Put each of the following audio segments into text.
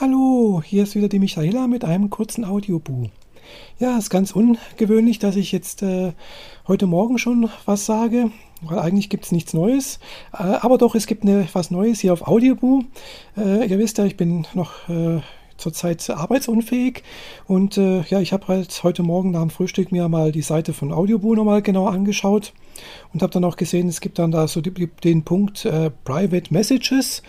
Hallo, hier ist wieder die Michaela mit einem kurzen Audiobu. Ja, ist ganz ungewöhnlich, dass ich jetzt äh, heute Morgen schon was sage, weil eigentlich gibt es nichts Neues. Äh, aber doch, es gibt eine, was Neues hier auf Audiobu. Äh, ihr wisst ja, ich bin noch äh, zurzeit arbeitsunfähig und äh, ja, ich habe halt heute Morgen nach dem Frühstück mir mal die Seite von Audiobu nochmal genauer angeschaut und habe dann auch gesehen, es gibt dann da so die, den Punkt äh, Private Messages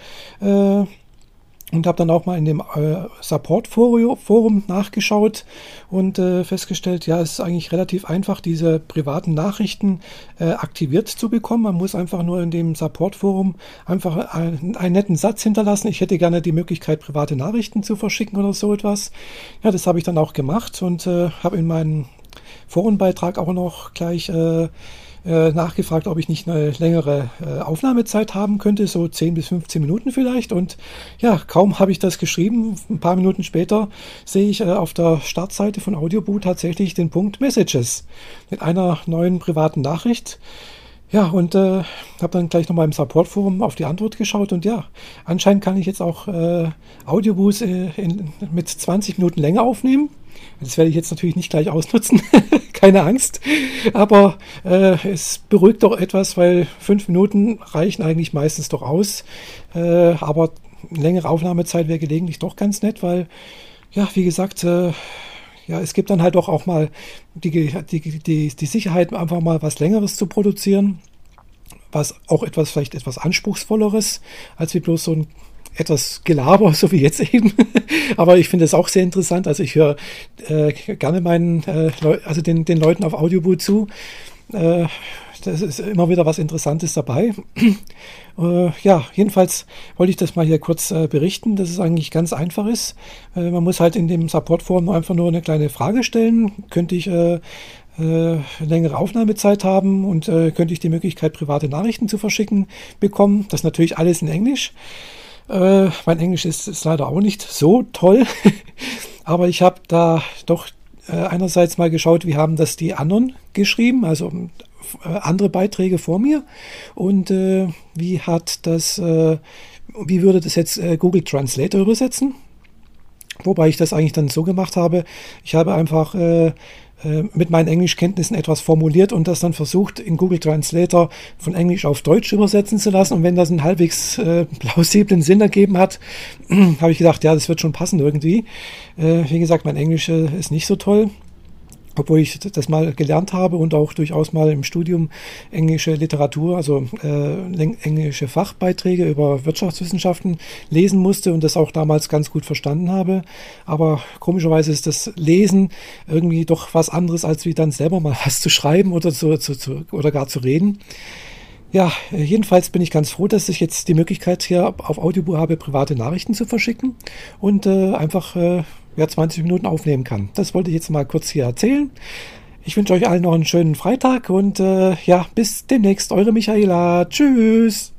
und habe dann auch mal in dem äh, Support-Forum nachgeschaut und äh, festgestellt, ja, es ist eigentlich relativ einfach, diese privaten Nachrichten äh, aktiviert zu bekommen. Man muss einfach nur in dem Support-Forum einfach einen, einen, netten Satz hinterlassen. Ich hätte gerne die Möglichkeit, private Nachrichten zu verschicken oder so etwas. Ja, das habe ich dann auch gemacht und äh, habe in meinen Forenbeitrag auch noch gleich äh, äh, nachgefragt, ob ich nicht eine längere äh, Aufnahmezeit haben könnte, so 10 bis 15 Minuten vielleicht. Und ja, kaum habe ich das geschrieben, ein paar Minuten später sehe ich äh, auf der Startseite von Audioboot tatsächlich den Punkt Messages mit einer neuen privaten Nachricht. Ja, und äh, habe dann gleich nochmal im Support-Forum auf die Antwort geschaut und ja, anscheinend kann ich jetzt auch äh, Audioboost äh, mit 20 Minuten länger aufnehmen. Das werde ich jetzt natürlich nicht gleich ausnutzen, keine Angst. Aber äh, es beruhigt doch etwas, weil fünf Minuten reichen eigentlich meistens doch aus. Äh, aber längere Aufnahmezeit wäre gelegentlich doch ganz nett, weil, ja, wie gesagt, äh, ja, es gibt dann halt doch auch mal die, die, die, die Sicherheit, einfach mal was Längeres zu produzieren. Was auch etwas, vielleicht etwas anspruchsvolleres, als wie bloß so ein etwas Gelaber, so wie jetzt eben. Aber ich finde es auch sehr interessant. Also ich höre äh, gerne meinen, äh, also den, den Leuten auf Audioboot zu. Äh, das ist immer wieder was Interessantes dabei. äh, ja, jedenfalls wollte ich das mal hier kurz äh, berichten, dass es eigentlich ganz einfach ist. Äh, man muss halt in dem Supportforum einfach nur eine kleine Frage stellen. Könnte ich längere Aufnahmezeit haben und könnte ich die Möglichkeit, private Nachrichten zu verschicken bekommen. Das natürlich alles in Englisch. Äh, mein Englisch ist, ist, leider auch nicht so toll, aber ich habe da doch äh, einerseits mal geschaut, wie haben das die anderen geschrieben, also äh, andere Beiträge vor mir und äh, wie hat das, äh, wie würde das jetzt äh, Google Translator übersetzen? Wobei ich das eigentlich dann so gemacht habe, ich habe einfach äh, mit meinen Englischkenntnissen etwas formuliert und das dann versucht in Google Translator von Englisch auf Deutsch übersetzen zu lassen. Und wenn das einen halbwegs äh, plausiblen Sinn ergeben hat, habe ich gedacht, ja, das wird schon passen irgendwie. Äh, wie gesagt, mein Englisch äh, ist nicht so toll obwohl ich das mal gelernt habe und auch durchaus mal im Studium englische Literatur, also äh, englische Fachbeiträge über Wirtschaftswissenschaften lesen musste und das auch damals ganz gut verstanden habe. Aber komischerweise ist das Lesen irgendwie doch was anderes, als wie dann selber mal was zu schreiben oder, zu, zu, zu oder gar zu reden. Ja, jedenfalls bin ich ganz froh, dass ich jetzt die Möglichkeit hier auf Audiobook habe, private Nachrichten zu verschicken und äh, einfach äh, ja, 20 Minuten aufnehmen kann. Das wollte ich jetzt mal kurz hier erzählen. Ich wünsche euch allen noch einen schönen Freitag und äh, ja, bis demnächst, eure Michaela. Tschüss.